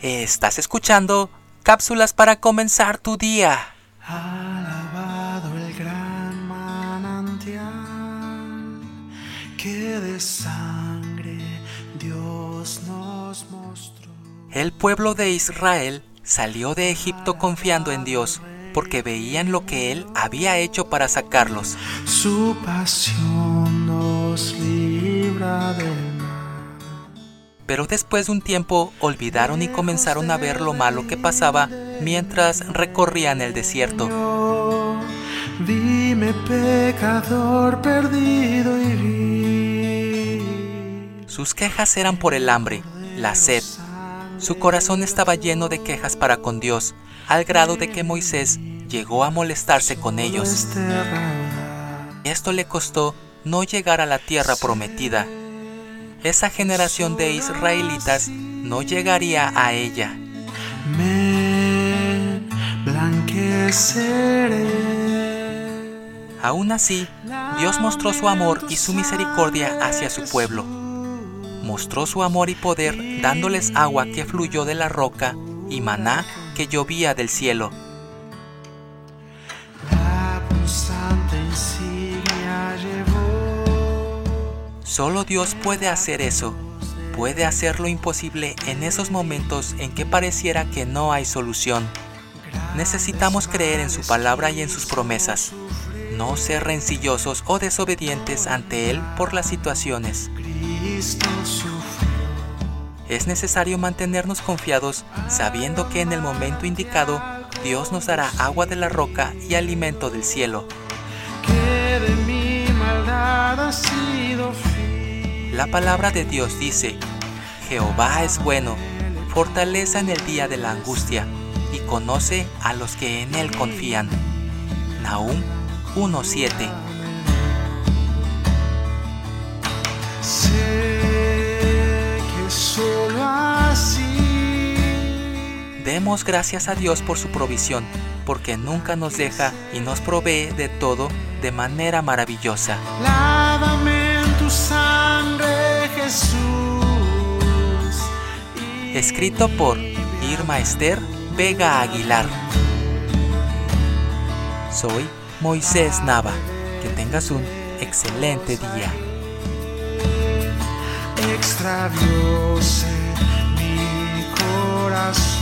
Estás escuchando cápsulas para comenzar tu día. Alabado el gran manantial que de sangre Dios nos mostró. El pueblo de Israel salió de Egipto confiando en Dios porque veían lo que Él había hecho para sacarlos. Su pasión nos libra mal. Pero después de un tiempo olvidaron y comenzaron a ver lo malo que pasaba mientras recorrían el desierto. Dime pecador perdido y. Sus quejas eran por el hambre, la sed. Su corazón estaba lleno de quejas para con Dios, al grado de que Moisés llegó a molestarse con ellos. Esto le costó no llegar a la tierra prometida. Esa generación de israelitas no llegaría a ella. Me blanqueceré. Aún así, Dios mostró su amor y su misericordia hacia su pueblo. Mostró su amor y poder dándoles agua que fluyó de la roca y maná que llovía del cielo. Solo Dios puede hacer eso. Puede hacer lo imposible en esos momentos en que pareciera que no hay solución. Necesitamos creer en su palabra y en sus promesas. No ser rencillosos o desobedientes ante Él por las situaciones. Es necesario mantenernos confiados sabiendo que en el momento indicado Dios nos dará agua de la roca y alimento del cielo. La palabra de Dios dice, Jehová es bueno, fortaleza en el día de la angustia, y conoce a los que en él confían. Nahum 1.7 Sé que solo así Demos gracias a Dios por su provisión, porque nunca nos deja y nos provee de todo de manera maravillosa. Escrito por Irma Esther Vega Aguilar. Soy Moisés Nava. Que tengas un excelente día. extravióse mi corazón.